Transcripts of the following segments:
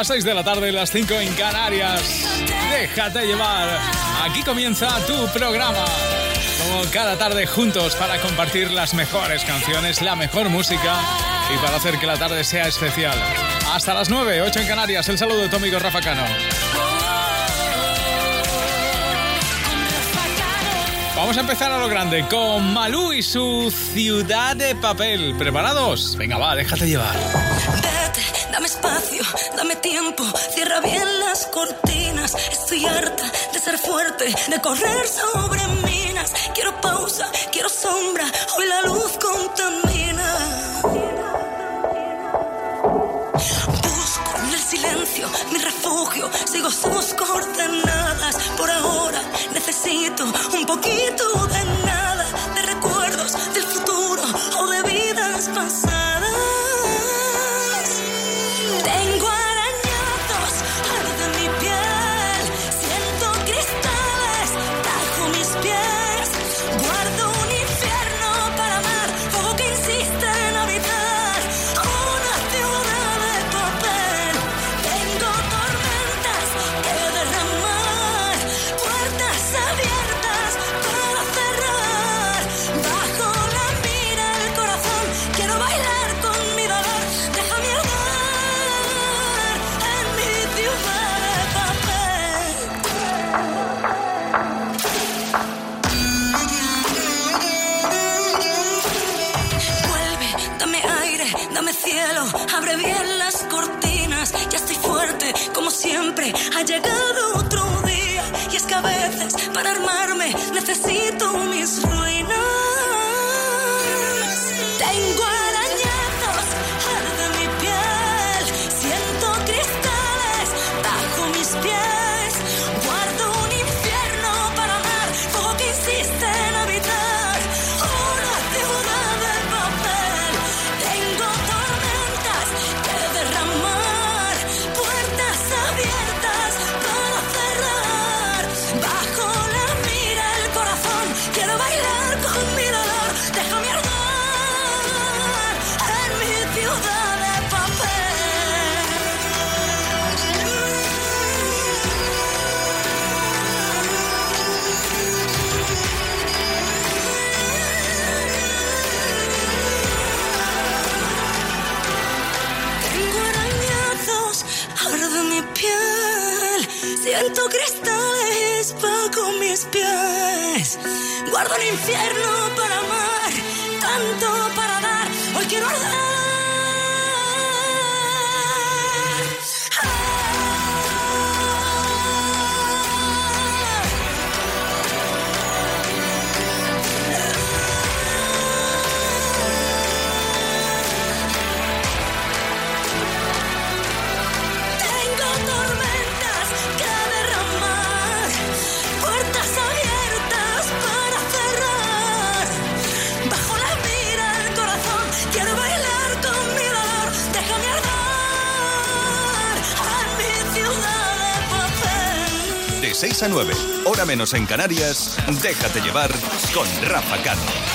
las 6 de la tarde, las 5 en Canarias. Déjate llevar. Aquí comienza tu programa. Como cada tarde juntos para compartir las mejores canciones, la mejor música y para hacer que la tarde sea especial. Hasta las 9, 8 en Canarias. El saludo de tu amigo Rafa Cano. Vamos a empezar a lo grande con Malú y su ciudad de papel. ¿Preparados? Venga, va, déjate llevar. Vete, dame espacio, dame tiempo, cierra bien las cortinas. Estoy harta de ser fuerte, de correr sobre minas. Quiero pausa, quiero sombra, hoy la luz contamina. Busco en el silencio mi refugio, sigo sus coordenadas. Por ahora necesito un poquito de nada, Guardo el infierno para amar, tanto para dar. Hoy quiero arder. 6 a 9, hora menos en Canarias, déjate llevar con Rafa Cano.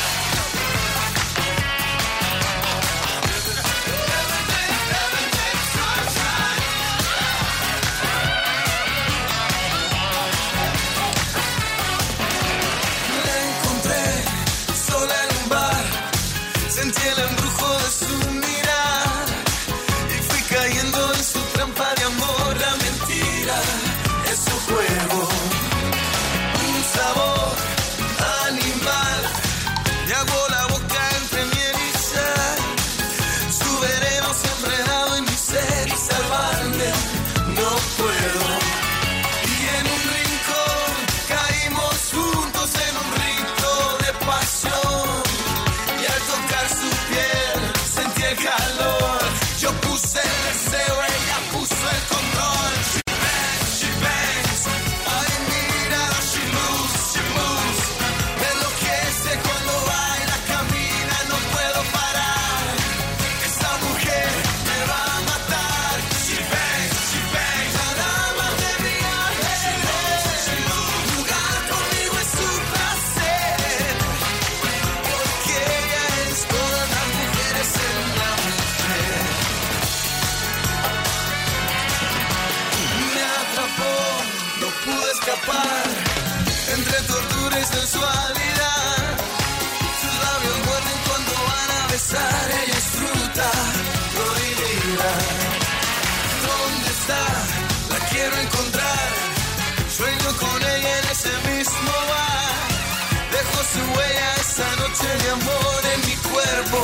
Amor en mi cuerpo,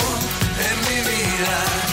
en mi vida.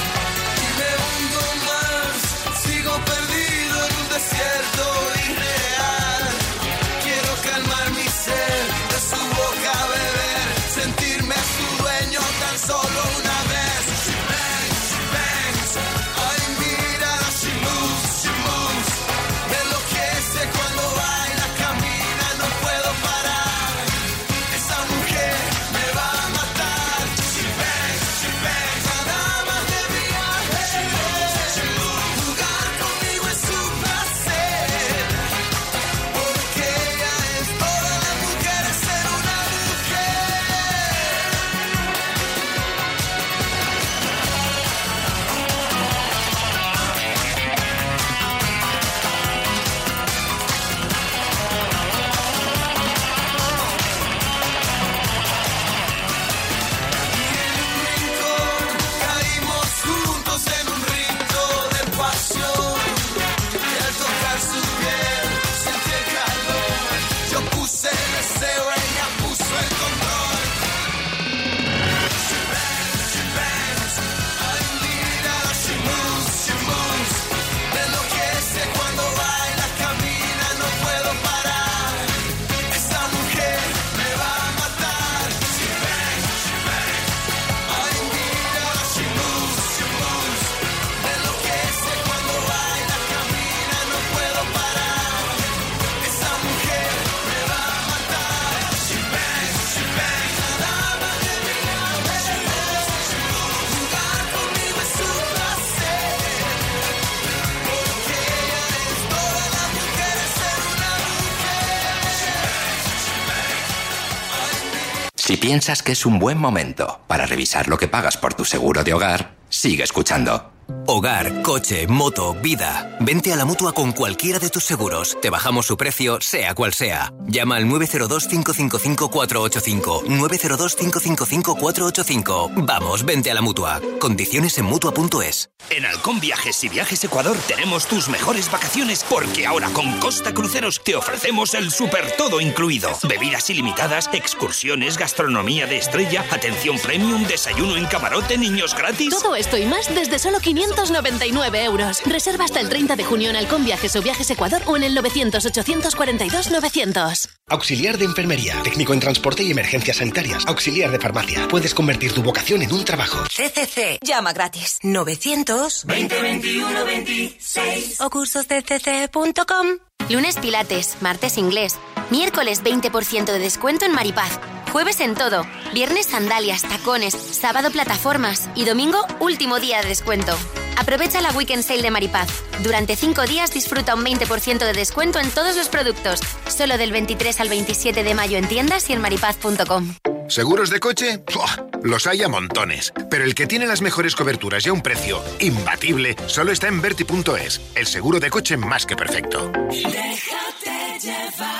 Si piensas que es un buen momento para revisar lo que pagas por tu seguro de hogar, sigue escuchando. Hogar, coche, moto, vida. Vente a la mutua con cualquiera de tus seguros. Te bajamos su precio, sea cual sea. Llama al 902-555-485. 902-555-485. Vamos, vente a la mutua. Condiciones en mutua.es. En Halcón Viajes y Viajes Ecuador tenemos tus mejores vacaciones porque ahora con Costa Cruceros te ofrecemos el super todo incluido. Bebidas ilimitadas, excursiones, gastronomía de estrella, atención premium, desayuno en camarote, niños gratis. Todo esto y más desde solo 599 euros. Reserva hasta el 30 de junio en Halcón Viajes o Viajes Ecuador o en el 900-842-900. Auxiliar de enfermería, técnico en transporte y emergencias sanitarias, auxiliar de farmacia. Puedes convertir tu vocación en un trabajo. CCC. Llama gratis. 900 2021 26 o cursosdcc.com. Lunes Pilates, martes inglés, miércoles 20% de descuento en Maripaz, jueves en todo, viernes sandalias, tacones, sábado plataformas y domingo último día de descuento. Aprovecha la Weekend Sale de Maripaz. Durante 5 días disfruta un 20% de descuento en todos los productos, solo del 23 al 27 de mayo en tiendas y en maripaz.com. ¿Seguros de coche? ¡Buah! Los hay a montones. Pero el que tiene las mejores coberturas y a un precio imbatible solo está en Verti.es, el seguro de coche más que perfecto. Déjate llevar.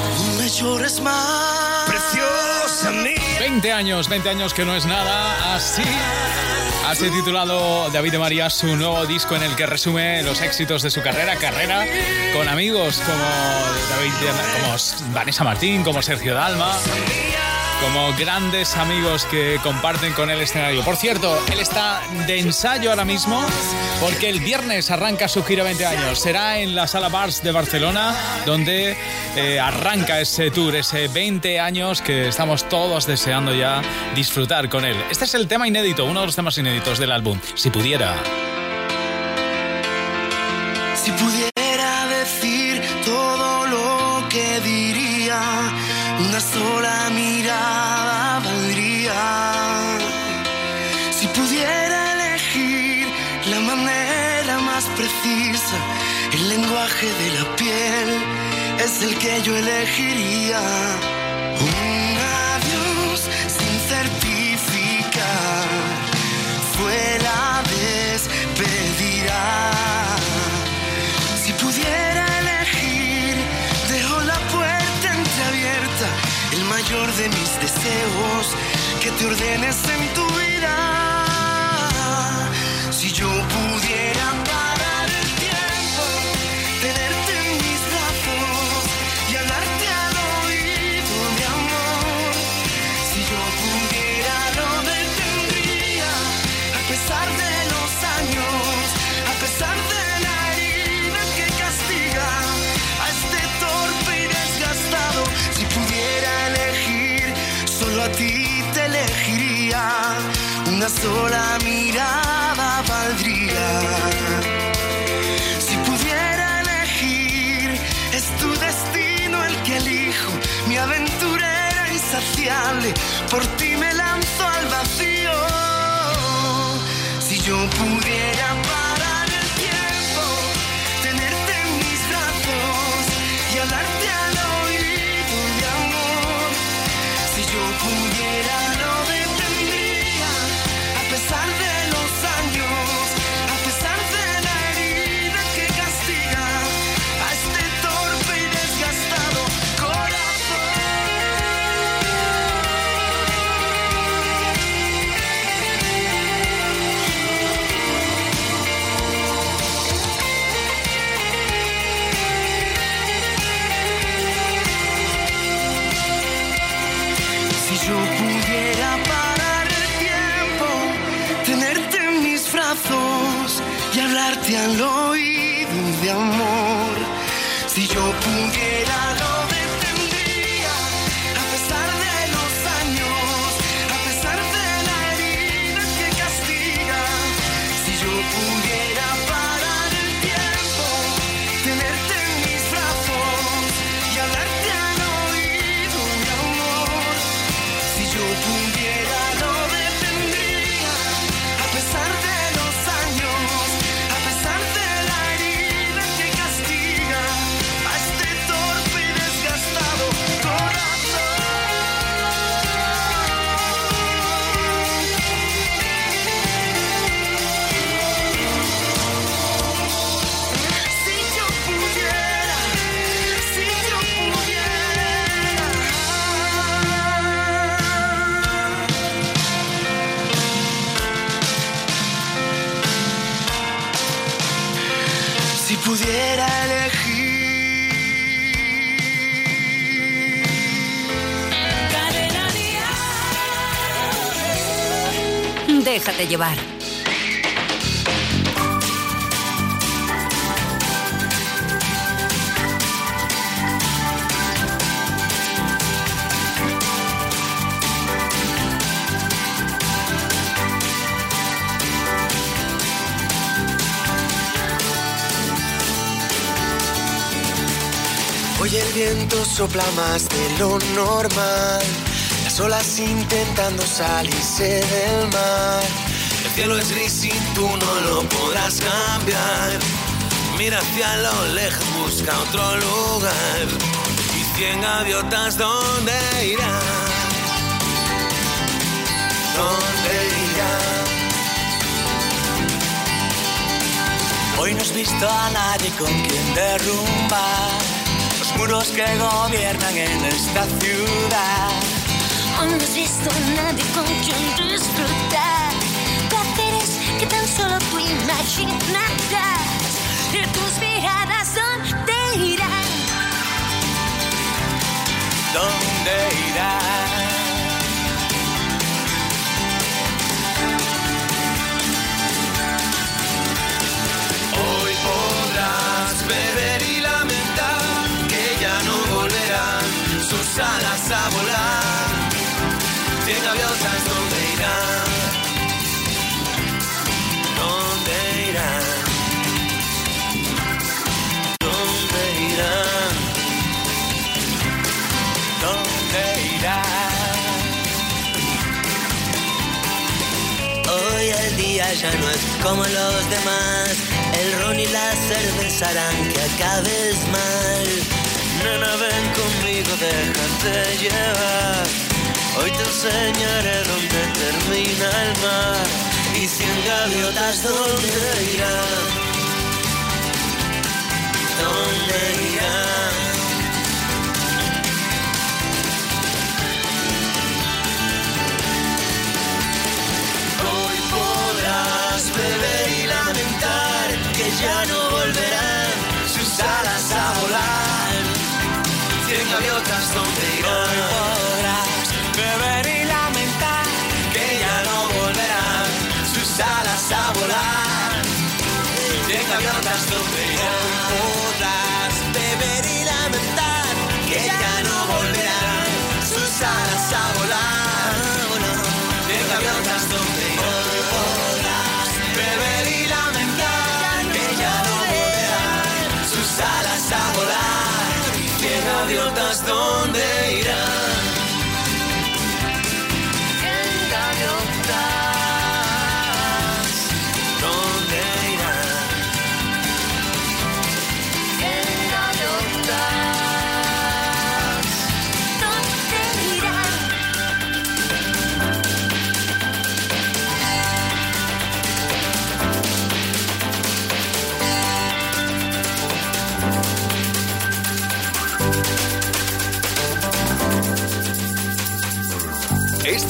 No me llores más. Preciosa mía. 20 años, 20 años que no es nada, así. Así titulado David de María su nuevo disco en el que resume los éxitos de su carrera, carrera con amigos como David, como Vanessa Martín, como Sergio Dalma, como grandes amigos que comparten con el escenario. Por cierto, él está de ensayo ahora mismo porque el viernes arranca su gira 20 años. Será en la Sala Bars de Barcelona donde eh, arranca ese tour, ese 20 años que estamos todos deseando ya disfrutar con él. Este es el tema inédito, uno de los temas inéditos del álbum. Si pudiera. Si pudiera decir todo lo que diría, una sola mirada valdría. Si pudiera elegir la manera más precisa, el lenguaje de la piel es el que yo elegiría. Que te ordenes en tu vida. Una sola mirada valdría. Si pudiera elegir, es tu destino el que elijo. Mi aventura era insaciable, por ti me lanzo pudiera elegir. Déjate llevar. Sopla más de lo normal. Las olas intentando salirse del mar. El cielo es gris y tú no lo podrás cambiar. Mira hacia lo lejos, busca otro lugar. Y cien gaviotas, ¿dónde irán? ¿Dónde irán? Hoy no has visto a nadie con quien derrumbar los muros que gobiernan en esta ciudad. Hoy no has visto a nadie con quien disfrutar placeres que tan solo tú imaginarás. Y tus miradas, ¿dónde irán? ¿Dónde irán? Cien gaviotas, ¿dónde irán? ¿Dónde irán? ¿Dónde irán? ¿Dónde irán? Hoy el día ya no es como los demás. El ron y la cerveza harán que acabes mal. Nena, ven conmigo, déjate llevar. Hoy te enseñaré dónde termina el mar y cien gaviotas dónde irán. ¿Dónde irán? Hoy podrás beber y lamentar que ya no volverán sus alas a volar. Cien gaviotas dónde irán. Gaviotas donde irán.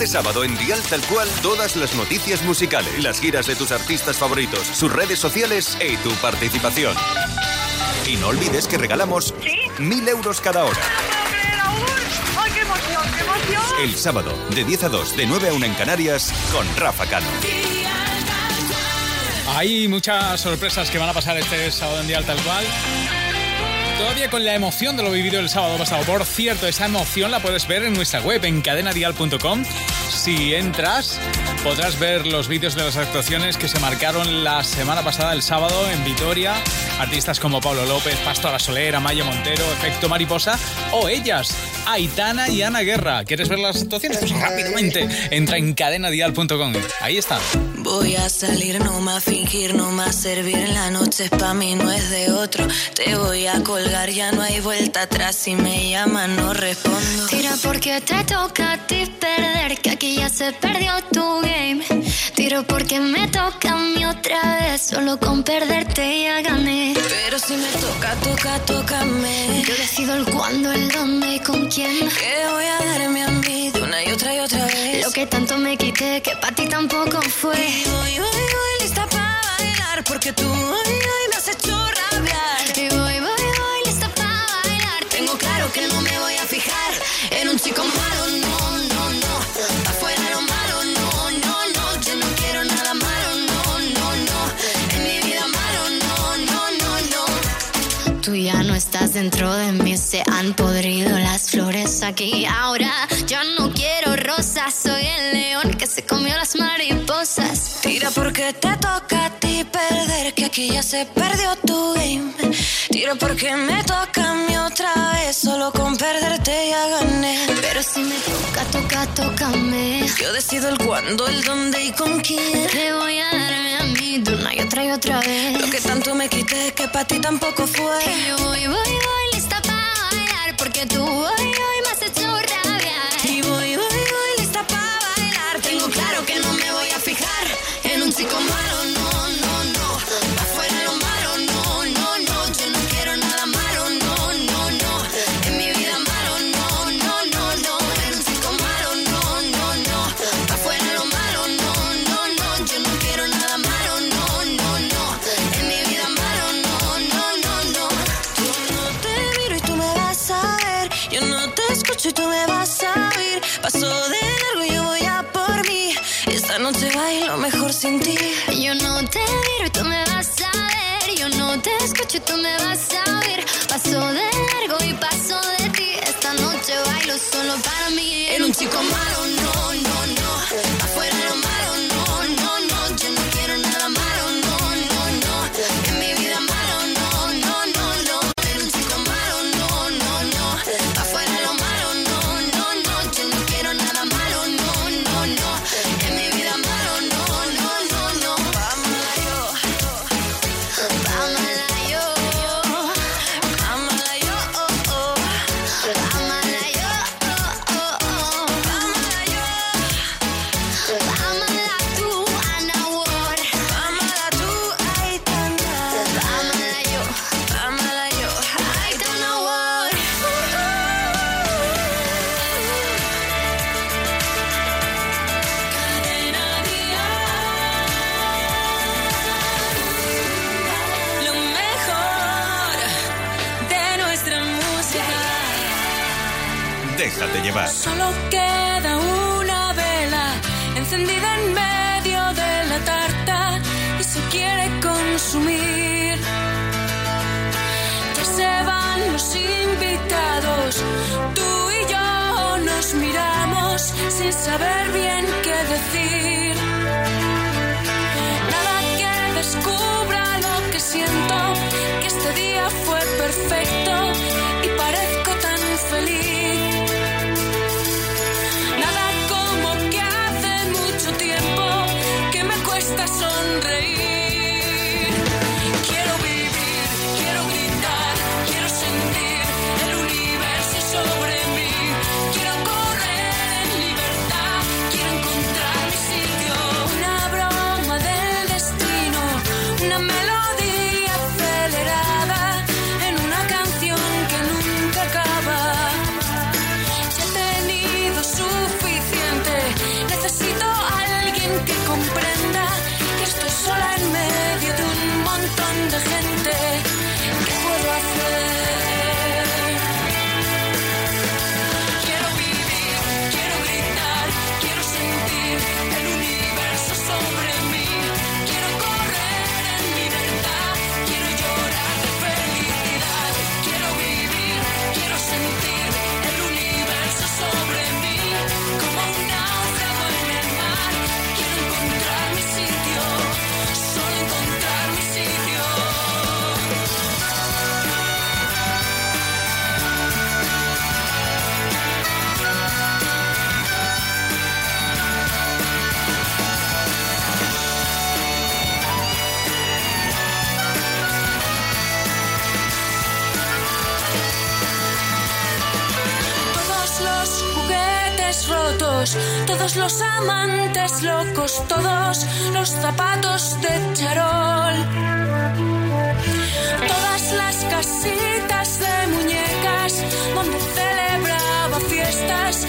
Este sábado en Dial Tal Cual, todas las noticias musicales, las giras de tus artistas favoritos, sus redes sociales y tu participación. Y no olvides que regalamos mil euros cada hora. ¡Ay, qué emoción, qué emoción! El sábado, de 10 a 2, de 9 a 1 en Canarias, con Rafa Cano. Hay muchas sorpresas que van a pasar este sábado en Dial Tal Cual. Todavía con la emoción de lo vivido el sábado pasado. Por cierto, esa emoción la puedes ver en nuestra web, en cadenadial.com. Si entras, podrás ver los vídeos de las actuaciones que se marcaron la semana pasada, el sábado, en Vitoria. Artistas como Pablo López, Pastora Soler, Amaya Montero, Efecto Mariposa o ellas, Aitana y Ana Guerra. ¿Quieres ver las actuaciones? Pues rápidamente entra en cadenadial.com. Ahí están. Voy a salir, no más fingir, no más servir. La noche es pa' mí, no es de otro. Te voy a colgar, ya no hay vuelta atrás. Si me llaman, no respondo. Tira porque te toca a ti perder, que aquí ya se perdió tu game. Tiro porque me toca a mí otra vez, solo con perderte ya gané. Pero si me toca, toca, tócame. Yo decido el cuándo, el dónde y con quién. Que voy a darme a mí de una y otra y otra vez. Lo que tanto me quité, que para ti tampoco fue. Y voy, voy, voy, lista para bailar, porque tú hoy, hoy me has hecho estás dentro de mí, se han podrido las flores aquí. Ahora yo no quiero rosas, soy el león que se comió las mariposas. Tira porque te toca perder, que aquí ya se perdió tu game. Tira porque me toca a mí otra vez, solo con perderte ya gané. Pero si me toca, toca, tócame. Yo decido el cuándo, el dónde y con quién. Te voy a darme a mí de una y otra y otra vez. Lo que tanto me quité que para ti tampoco fue. Y yo voy, voy, voy, lista para bailar, porque tú hoy, hoy de largo y de. Esta noche un chico malo, no. Solo queda una vela encendida en medio de la tarta y se quiere consumir. Ya se van los invitados, tú y yo nos miramos sin saber bien qué decir. Nada que descubra lo que siento, que este día fue perfecto estas son todos los amantes locos, todos los zapatos de charol, todas las casitas de muñecas donde celebraba fiestas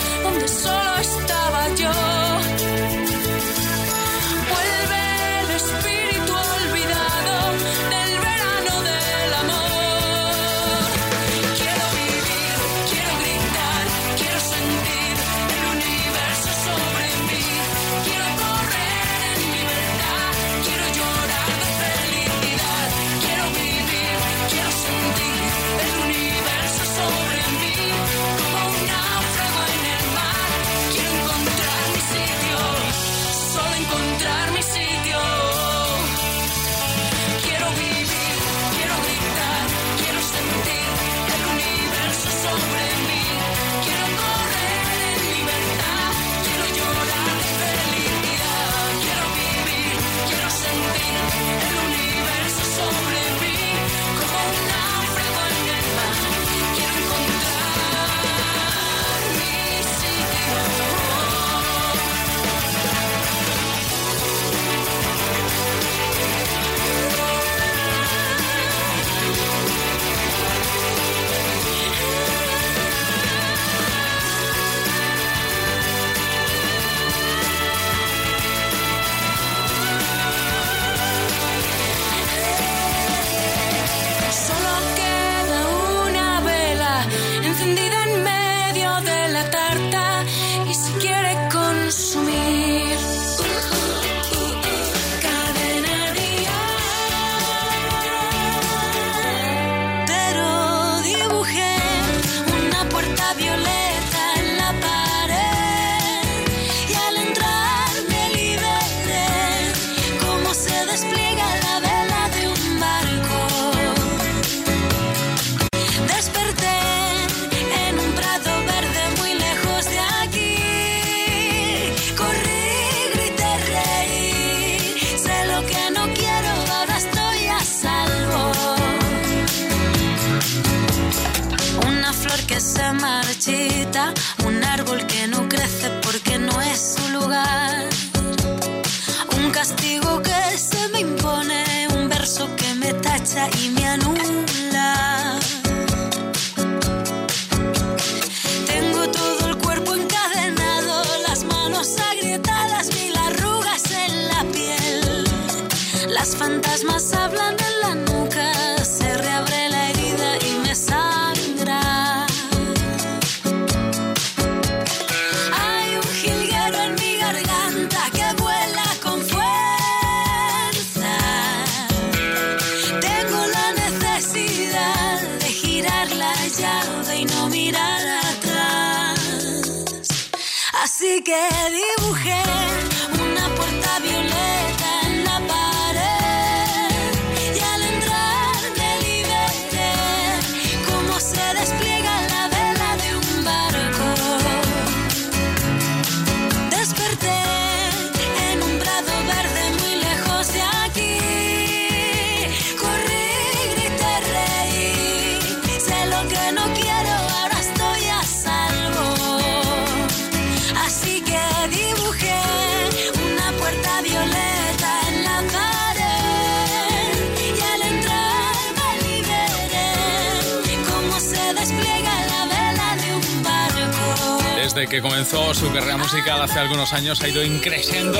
Desde que comenzó su carrera musical hace algunos años ha ido increciendo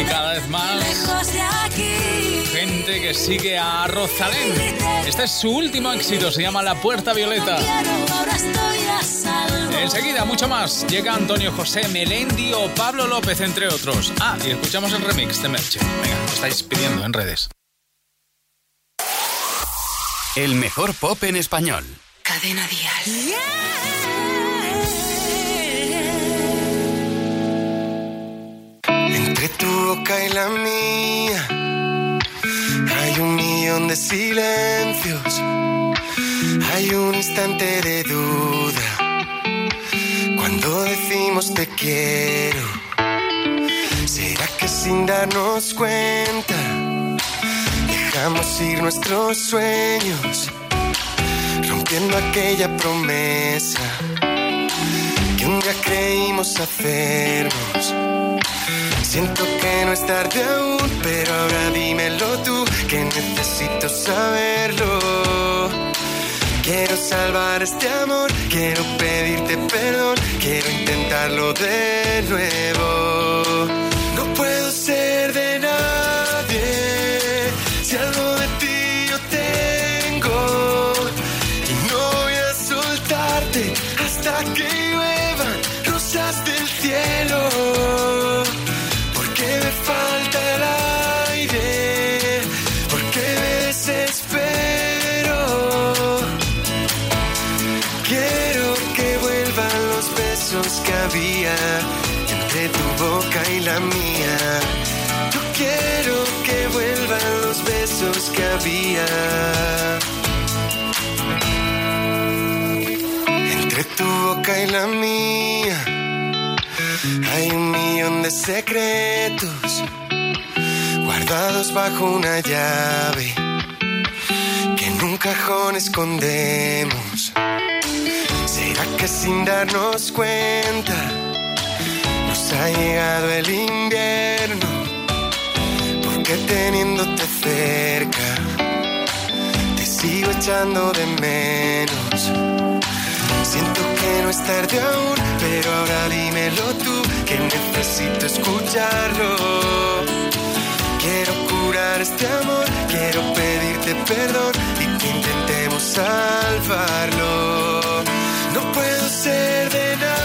y cada vez más Lejos de aquí. gente que sigue a Rosalén. Este es su último éxito, se llama La Puerta Violeta. Enseguida, mucho más. Llega Antonio José, Melendi o Pablo López, entre otros. Ah, y escuchamos el remix de Merche. Venga, lo estáis pidiendo en redes. El mejor pop en español. Cadena Dial. Entre tu boca y la mía hay un millón de silencios, hay un instante de duda. Cuando decimos te quiero, ¿será que sin darnos cuenta dejamos ir nuestros sueños, rompiendo aquella promesa que un día creímos hacernos? Siento que no es tarde aún, pero ahora dímelo tú, que necesito saberlo. Quiero salvar este amor, quiero pedirte perdón, quiero intentarlo de nuevo. Entre tu boca y la mía hay un millón de secretos guardados bajo una llave que en un cajón escondemos. ¿Será que sin darnos cuenta nos ha llegado el invierno? Porque teniéndote cerca sigo echando de menos. Siento que no es tarde aún, pero ahora dímelo tú, que necesito escucharlo. Quiero curar este amor, quiero pedirte perdón y que intentemos salvarlo. No puedo ser de nadie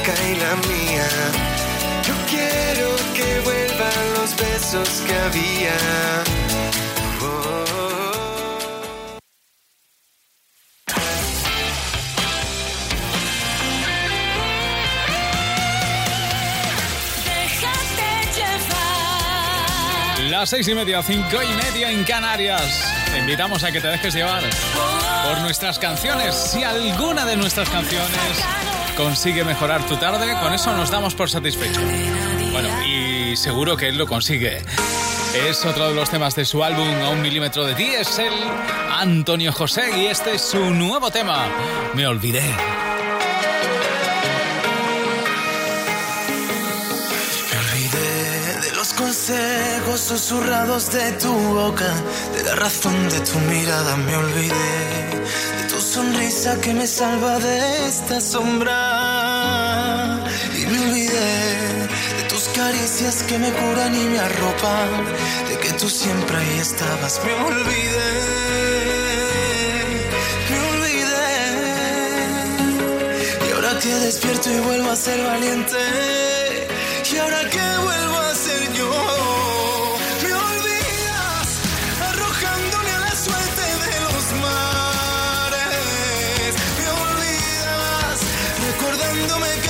boca y la mía. Yo quiero que vuelvan los besos que había. Oh. Las seis y media, cinco y media en Canarias. Te invitamos a que te dejes llevar por nuestras canciones. Si alguna de nuestras canciones consigue mejorar tu tarde, con eso nos damos por satisfecho. Bueno, y seguro que él lo consigue. Es otro de los temas de su álbum A un milímetro de ti, es el Antonio José y este es su nuevo tema. Me olvidé. Consejos susurrados de tu boca, de la razón de tu mirada. Me olvidé sonrisa que me salva de esta sombra. olvidé de tus caricias que me curan y me arropan, de que tú siempre ahí estabas. Me olvidé, me olvidé. Y ahora que despierto y vuelvo a ser valiente, y ahora que vuelvo a ser yo. Que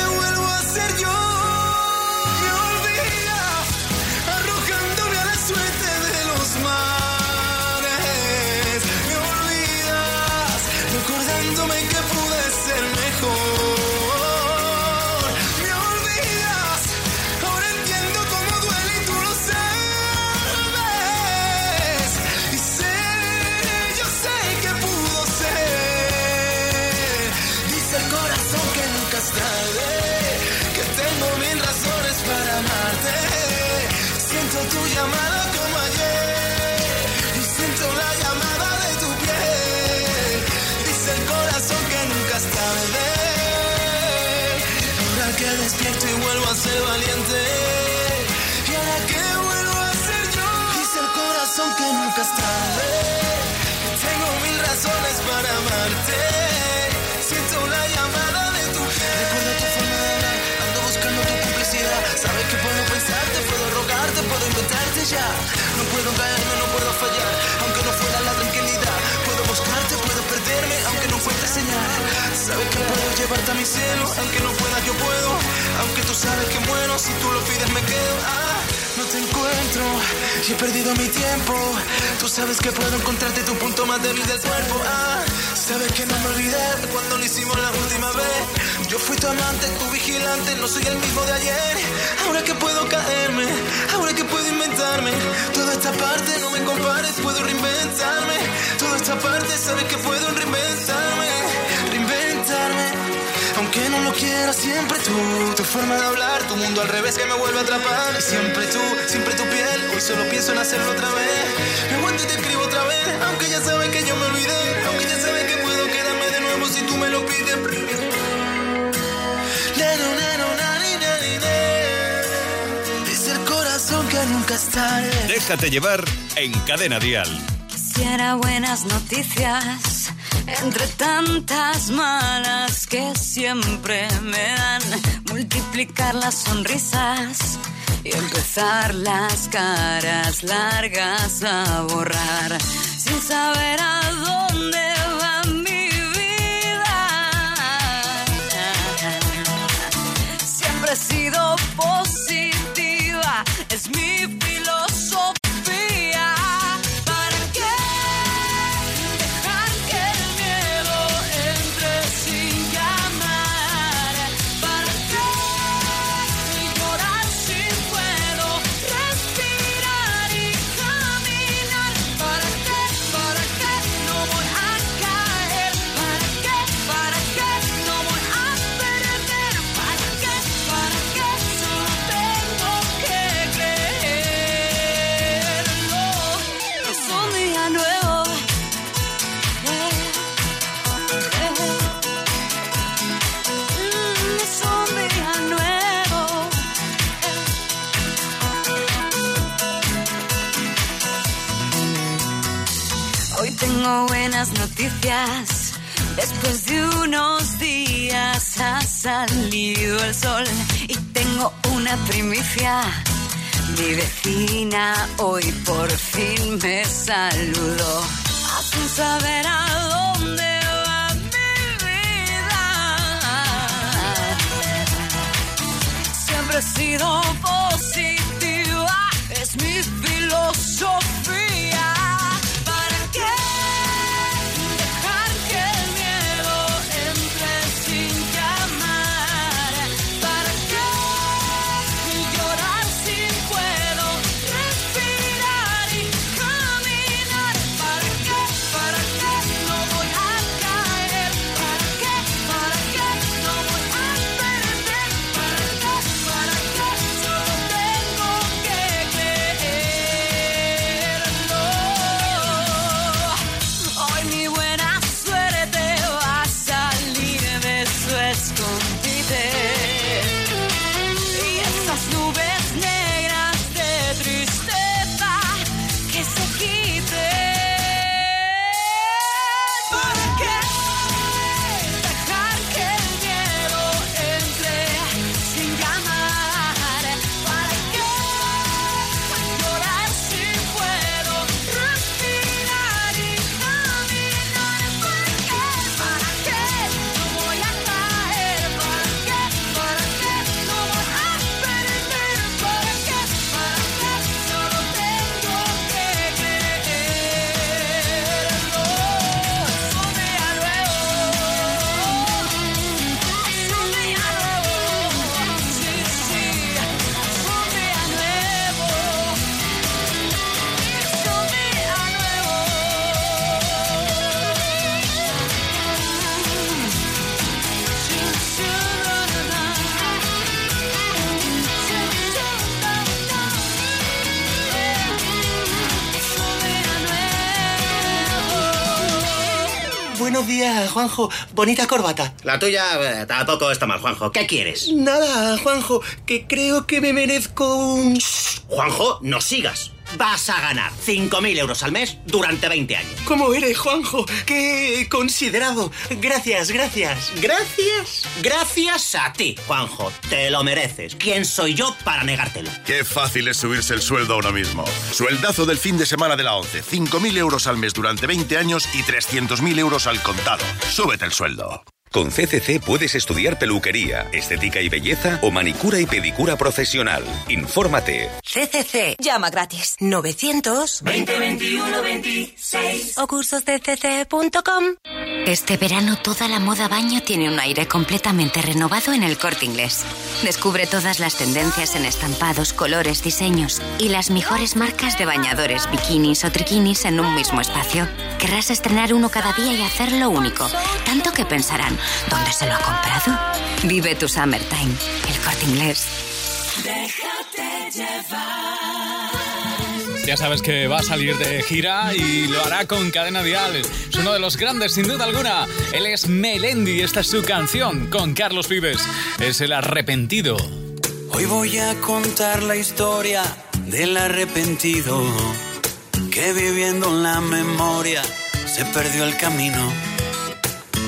ser valiente. Y ahora que vuelvo a ser yo. Dice el corazón que nunca es tarde. Tengo mil razones para amarte. Siento la llamada de tu piel. Recuerda tu forma ando buscando tu complicidad. Sabes que puedo pensarte, puedo rogarte, puedo inventarte ya. No puedo caerme, no puedo fallar, aunque no fuera la tranquilidad. Puedo buscarte, puedo perderme, aunque no encuentre señal. Sabes que puedo llevarte a mi cielo, aunque no pueda, yo puedo. Aunque tú sabes que muero, si tú lo pides, me quedo. Ah, no te encuentro y he perdido mi tiempo. Tú sabes que puedo encontrarte tu punto más débil del cuerpo. Ah, sabes que no me olvidé cuando lo hicimos la última vez. Yo fui tu amante, tu vigilante, no soy el mismo de ayer. Ahora que puedo caerme, ahora que puedo inventarme. Toda esta parte no me compares, puedo reinventarme. Toda esta parte sabes que puedo reinventarme, reinventarme. Aunque no lo quiera, siempre tú, tu forma de hablar, tu mundo al revés que me vuelve a atrapar. Y siempre tú, siempre tu piel, hoy solo pienso en hacerlo otra vez. Me aguanto y te escribo otra vez, aunque ya sabes que yo me olvidé. Aunque ya sabes que puedo quedarme de nuevo si tú me lo pides. Dice el corazón que nunca estaré. Déjate llevar en Cadena Dial. Quisiera buenas noticias entre tantas malas que siempre me dan. Multiplicar las sonrisas y empezar las caras largas a borrar sin saber a dónde va mi vida. Siempre he sido positiva, es mi buenas noticias. Después de unos días ha salido el sol y tengo una primicia. Mi vecina hoy por fin me saludó. Sin saber a dónde va mi vida. Siempre he sido positiva, es mi filosofía. Juanjo. Bonita corbata. La tuya eh, tampoco está mal, Juanjo. ¿Qué quieres? Nada, Juanjo, que creo que me merezco un... Juanjo, no sigas vas a ganar 5.000 euros al mes durante 20 años. ¿Cómo eres, Juanjo? ¡Qué considerado! Gracias, gracias. ¿Gracias? Gracias a ti, Juanjo. Te lo mereces. ¿Quién soy yo para negártelo? Qué fácil es subirse el sueldo ahora mismo. Sueldazo del fin de semana de la 11. 5.000 euros al mes durante 20 años y 300.000 euros al contado. Súbete el sueldo. Con CCC puedes estudiar peluquería, estética y belleza o manicura y pedicura profesional. Infórmate. CCC. Llama gratis. 900 2021 26 o cursoscc.com. Este verano toda la moda baño tiene un aire completamente renovado en el corte inglés. Descubre todas las tendencias en estampados, colores, diseños y las mejores marcas de bañadores, bikinis o triquinis en un mismo espacio. Querrás estrenar uno cada día y hacerlo único, tanto que pensarán, ¿Dónde se lo ha comprado? Vive tu summertime. El corte inglés. Déjate llevar. Ya sabes que va a salir de gira y lo hará con Cadena Dial. Es uno de los grandes, sin duda alguna. Él es Melendi. Esta es su canción con Carlos Vives. Es el arrepentido. Hoy voy a contar la historia del arrepentido que viviendo en la memoria se perdió el camino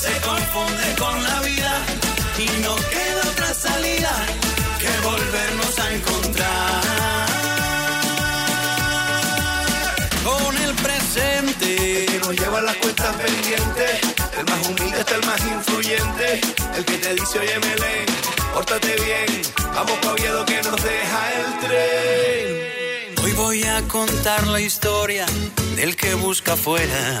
se confunde con la vida y no queda otra salida que volvernos a encontrar. Con el presente. El que nos lleva las cuentas pendientes, el más humilde es el más influyente, el que te dice oye Melén, pórtate bien, vamos pa' que nos deja el tren. Hoy voy a contar la historia del que busca afuera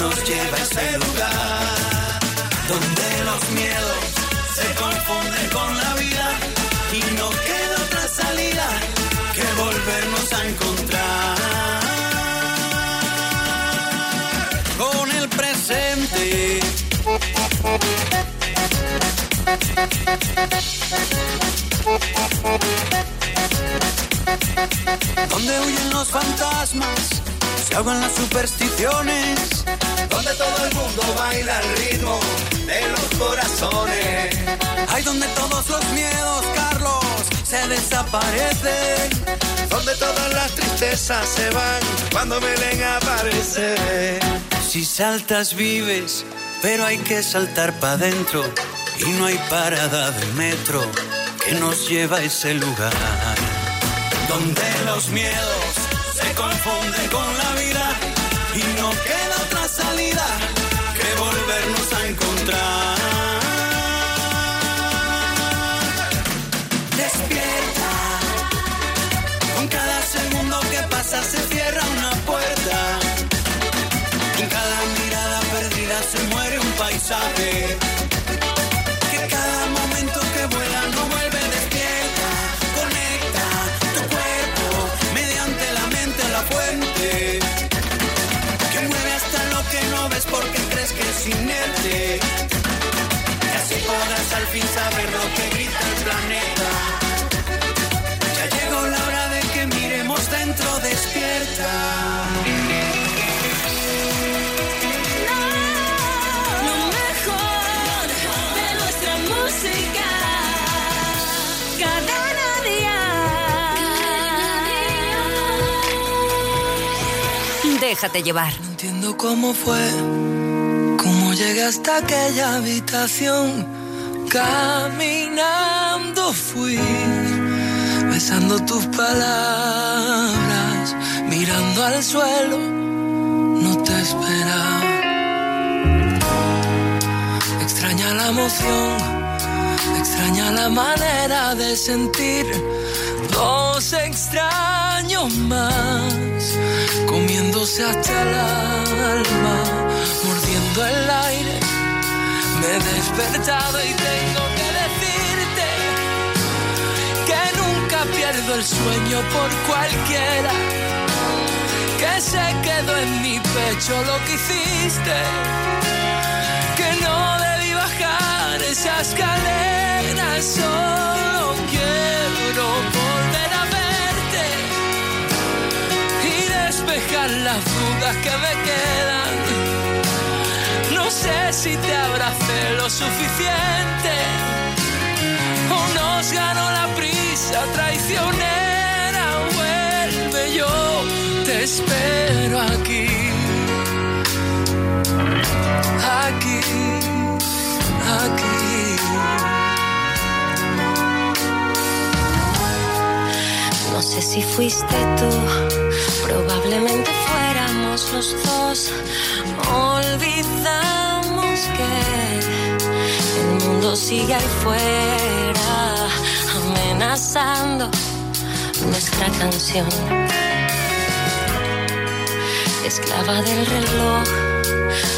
nos lleve a ese lugar donde los miedos se confunden con la vida y no queda otra salida que volvernos a encontrar con el presente. Donde huyen los fantasmas, se ahogan las supersticiones. Donde todo el mundo baila al ritmo de los corazones. Hay donde todos los miedos, Carlos, se desaparecen. Donde todas las tristezas se van cuando Belén aparece. Si saltas vives, pero hay que saltar para adentro. Y no hay parada de metro que nos lleva a ese lugar. Donde los miedos se confunden con la vida y no queda otra salida que volvernos a encontrar. Despierta, con cada segundo que pasa se cierra una puerta. En cada mirada perdida se muere un paisaje. Que es inerte. Y así podrás al fin saber lo que grita el planeta. Ya llegó la hora de que miremos dentro despierta. Lo mejor de nuestra música. Cadena Dial. Déjate llevar. No entiendo cómo fue, cómo llegué hasta aquella habitación. Caminando fui, besando tus palabras, mirando al suelo, no te esperaba. Extraña la emoción, extraña la manera de sentir. Dos extraños más, comiéndose hasta el alma, el aire. Me he despertado y tengo que decirte que nunca pierdo el sueño por cualquiera. Que se quedó en mi pecho lo que hiciste que no debí bajar esa escalera, solo quiero volver a verte y despejar las dudas que me quedan. No sé si te abracé lo suficiente o nos ganó la prisa traicionera. Vuelve yo, te espero aquí aquí, aquí. Si fuiste tú, probablemente fuéramos los dos. Olvidamos que el mundo sigue ahí fuera, amenazando nuestra canción. Esclava del reloj,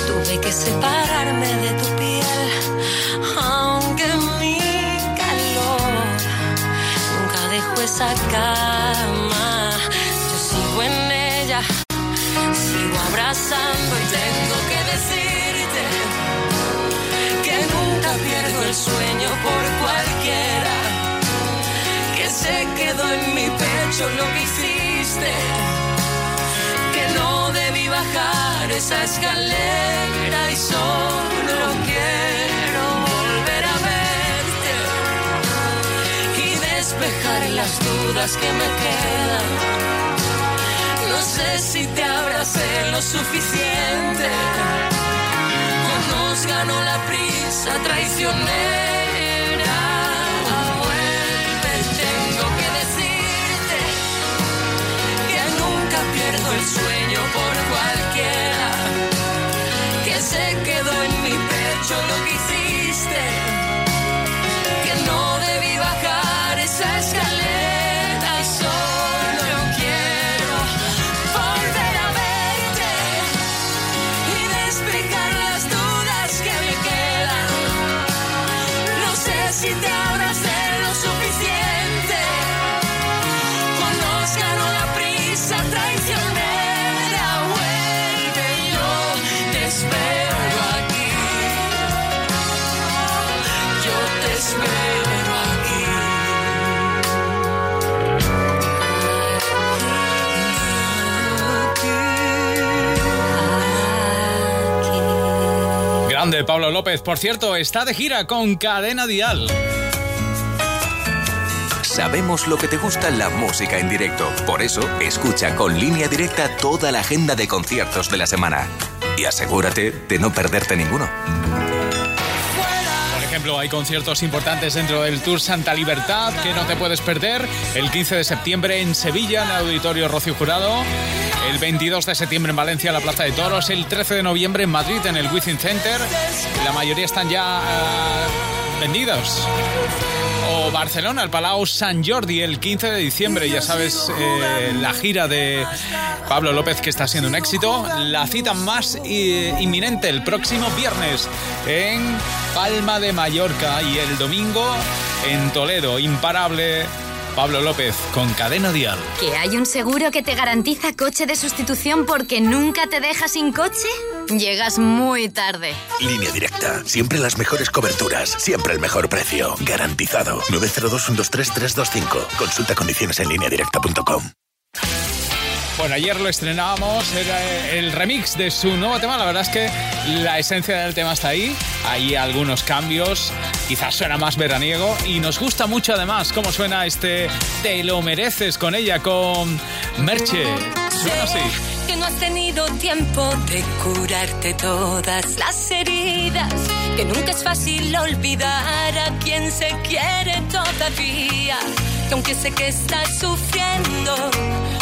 tuve que separarme de tu piel, esa cama. Yo sigo en ella, sigo abrazando y tengo que decirte que nunca pierdo el sueño por cualquiera. Que se quedó en mi pecho lo que hiciste que no debí bajar esa escalera y solo quiero despejar las dudas que me quedan. No sé si te abracé lo suficiente o nos ganó la prisa traicionera. Vuelve, tengo que decirte que nunca pierdo el sueño por cualquiera, que se quedó en mi pecho lo que hiciste, Pablo López, por cierto, está de gira con Cadena Dial. Sabemos lo que te gusta la música en directo. Por eso, escucha con línea directa toda la agenda de conciertos de la semana. Y asegúrate de no perderte ninguno. Por ejemplo, hay conciertos importantes dentro del Tour Santa Libertad que no te puedes perder. El 15 de septiembre en Sevilla, en el Auditorio Rocio Jurado. El 22 de septiembre en Valencia, en la Plaza de Toros. El 13 de noviembre en Madrid, en el Wizzing Center. La mayoría están ya uh, vendidos o Barcelona, el Palau San Jordi, el 15 de diciembre. Ya sabes, eh, la gira de Pablo López que está siendo un éxito. La cita más eh, inminente el próximo viernes en Palma de Mallorca y el domingo en Toledo. Imparable. Pablo López con Cadena Dial. ¿Que hay un seguro que te garantiza coche de sustitución porque nunca te deja sin coche? Llegas muy tarde. Línea directa. Siempre las mejores coberturas. Siempre el mejor precio. Garantizado. 902-123-325. Consulta condiciones en lineadirecta.com. Bueno, ayer lo estrenábamos, era el remix de su nuevo tema. La verdad es que la esencia del tema está ahí. Hay algunos cambios, quizás suena más veraniego y nos gusta mucho además cómo suena este Te lo mereces con ella, con Merche. Suena así. que no has tenido tiempo de curarte todas las heridas, que nunca es fácil olvidar a quien se quiere todavía, que aunque sé que estás sufriendo,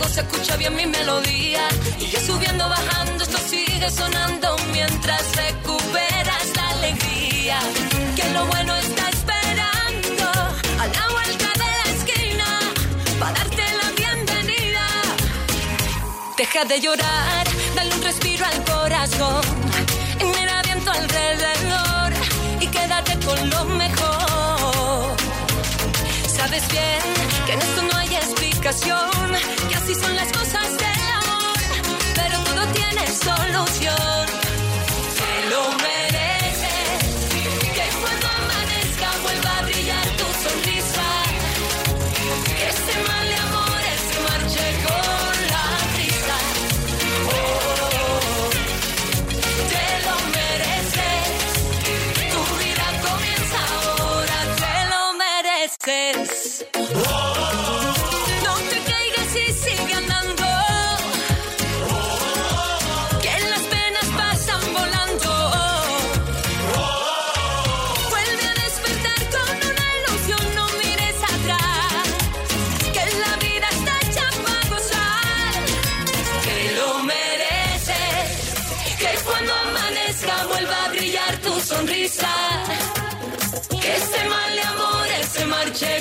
Se escuche bien mi melodía. Y que subiendo, bajando, esto sigue sonando mientras recuperas la alegría. Que lo bueno está esperando a la vuelta de la esquina para darte la bienvenida. Deja de llorar, dale un respiro al corazón. Y mira bien alrededor y quédate con lo mejor. Sabes bien que en esto no hay explicación, así son las cosas del amor, pero todo tiene solución. Te lo mereces, que cuando amanezca vuelva a brillar tu sonrisa, que este mal de amores se marche con la brisa. Oh, te lo mereces, tu vida comienza ahora, te lo mereces. No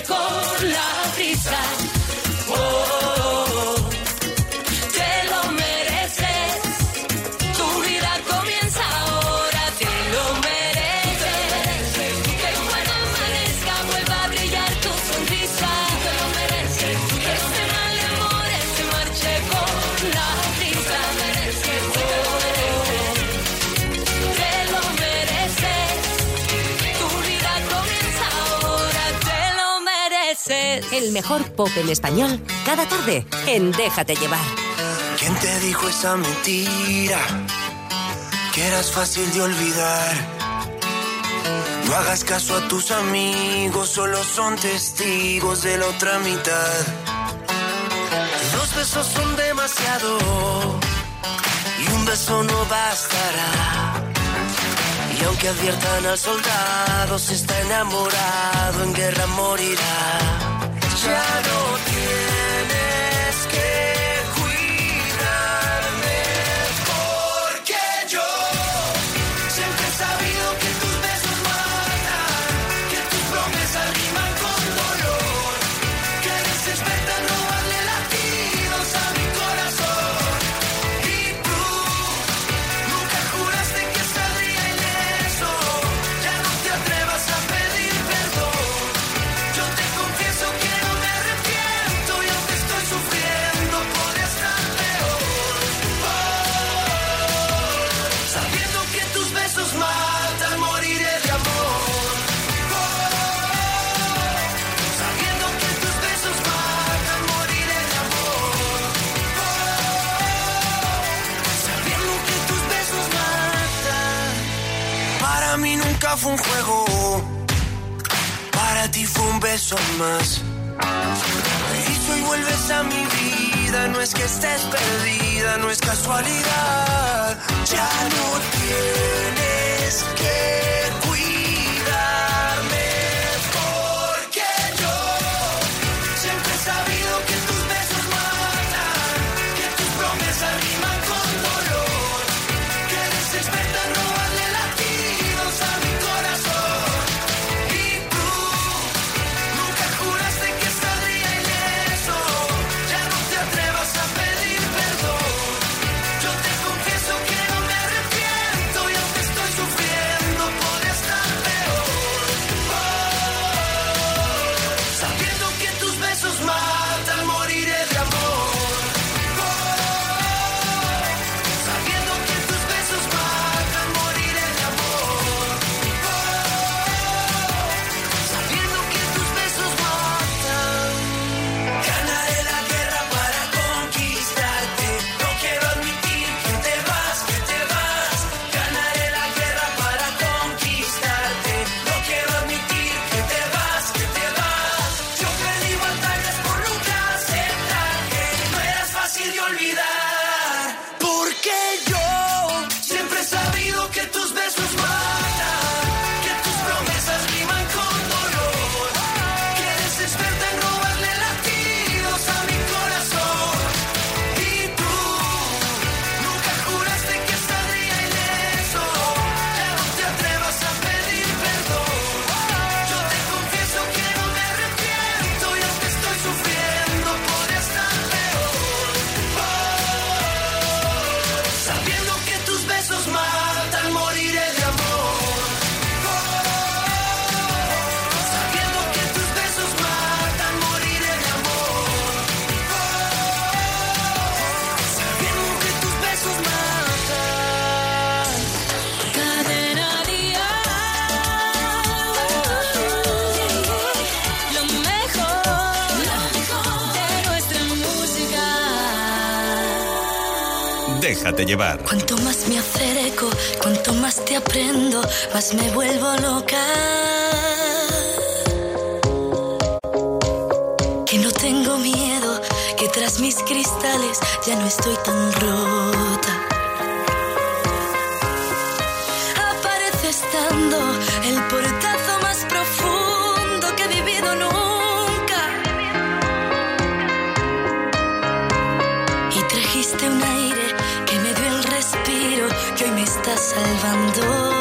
con la Mejor pop en español, cada tarde, en Déjate llevar. ¿Quién te dijo esa mentira? Que eras fácil de olvidar. No hagas caso a tus amigos, solo son testigos de la otra mitad. Dos besos son demasiado y un beso no bastará. Y aunque adviertan al soldado, si está enamorado, en guerra morirá. Ya no fue un juego. Para ti fue un beso más. Y hoy vuelves a mi vida. No es que estés perdida, no es casualidad. Ya no tienes que Cuanto más me acerco, cuanto más te aprendo, más me vuelvo loca. Que no tengo miedo, que tras mis cristales ya no estoy tan rota. salvando.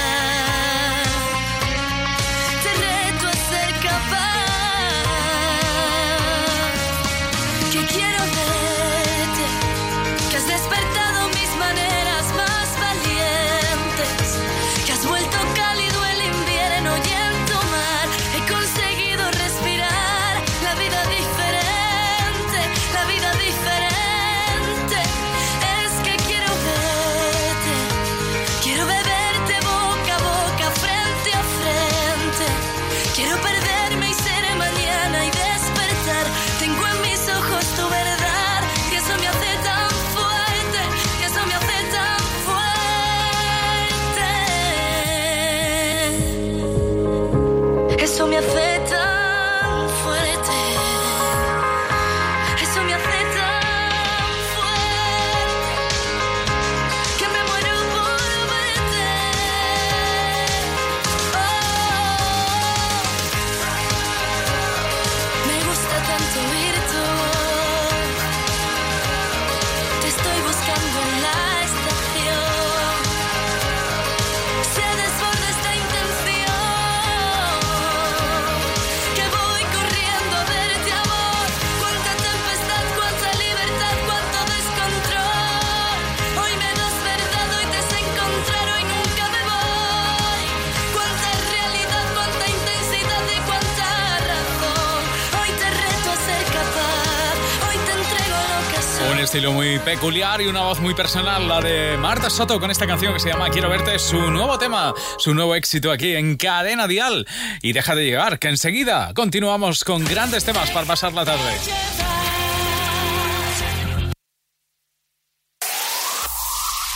Estilo muy peculiar y una voz muy personal, la de Marta Soto con esta canción que se llama Quiero verte, su nuevo tema, su nuevo éxito aquí en Cadena Dial. Y deja de llegar, que enseguida continuamos con grandes temas para pasar la tarde.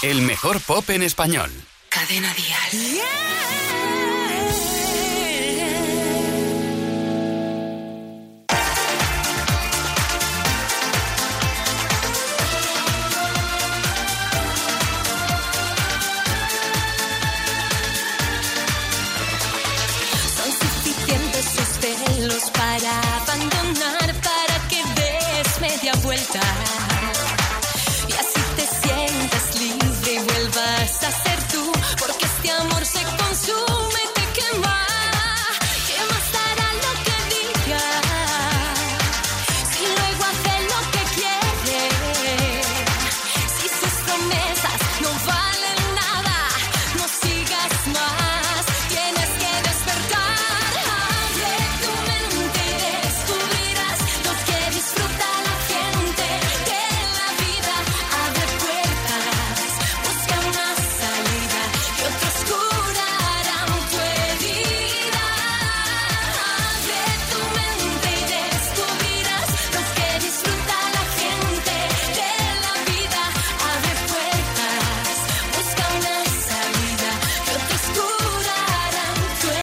El mejor pop en español. Cadena Dial. Para abandonar, para que des media vuelta.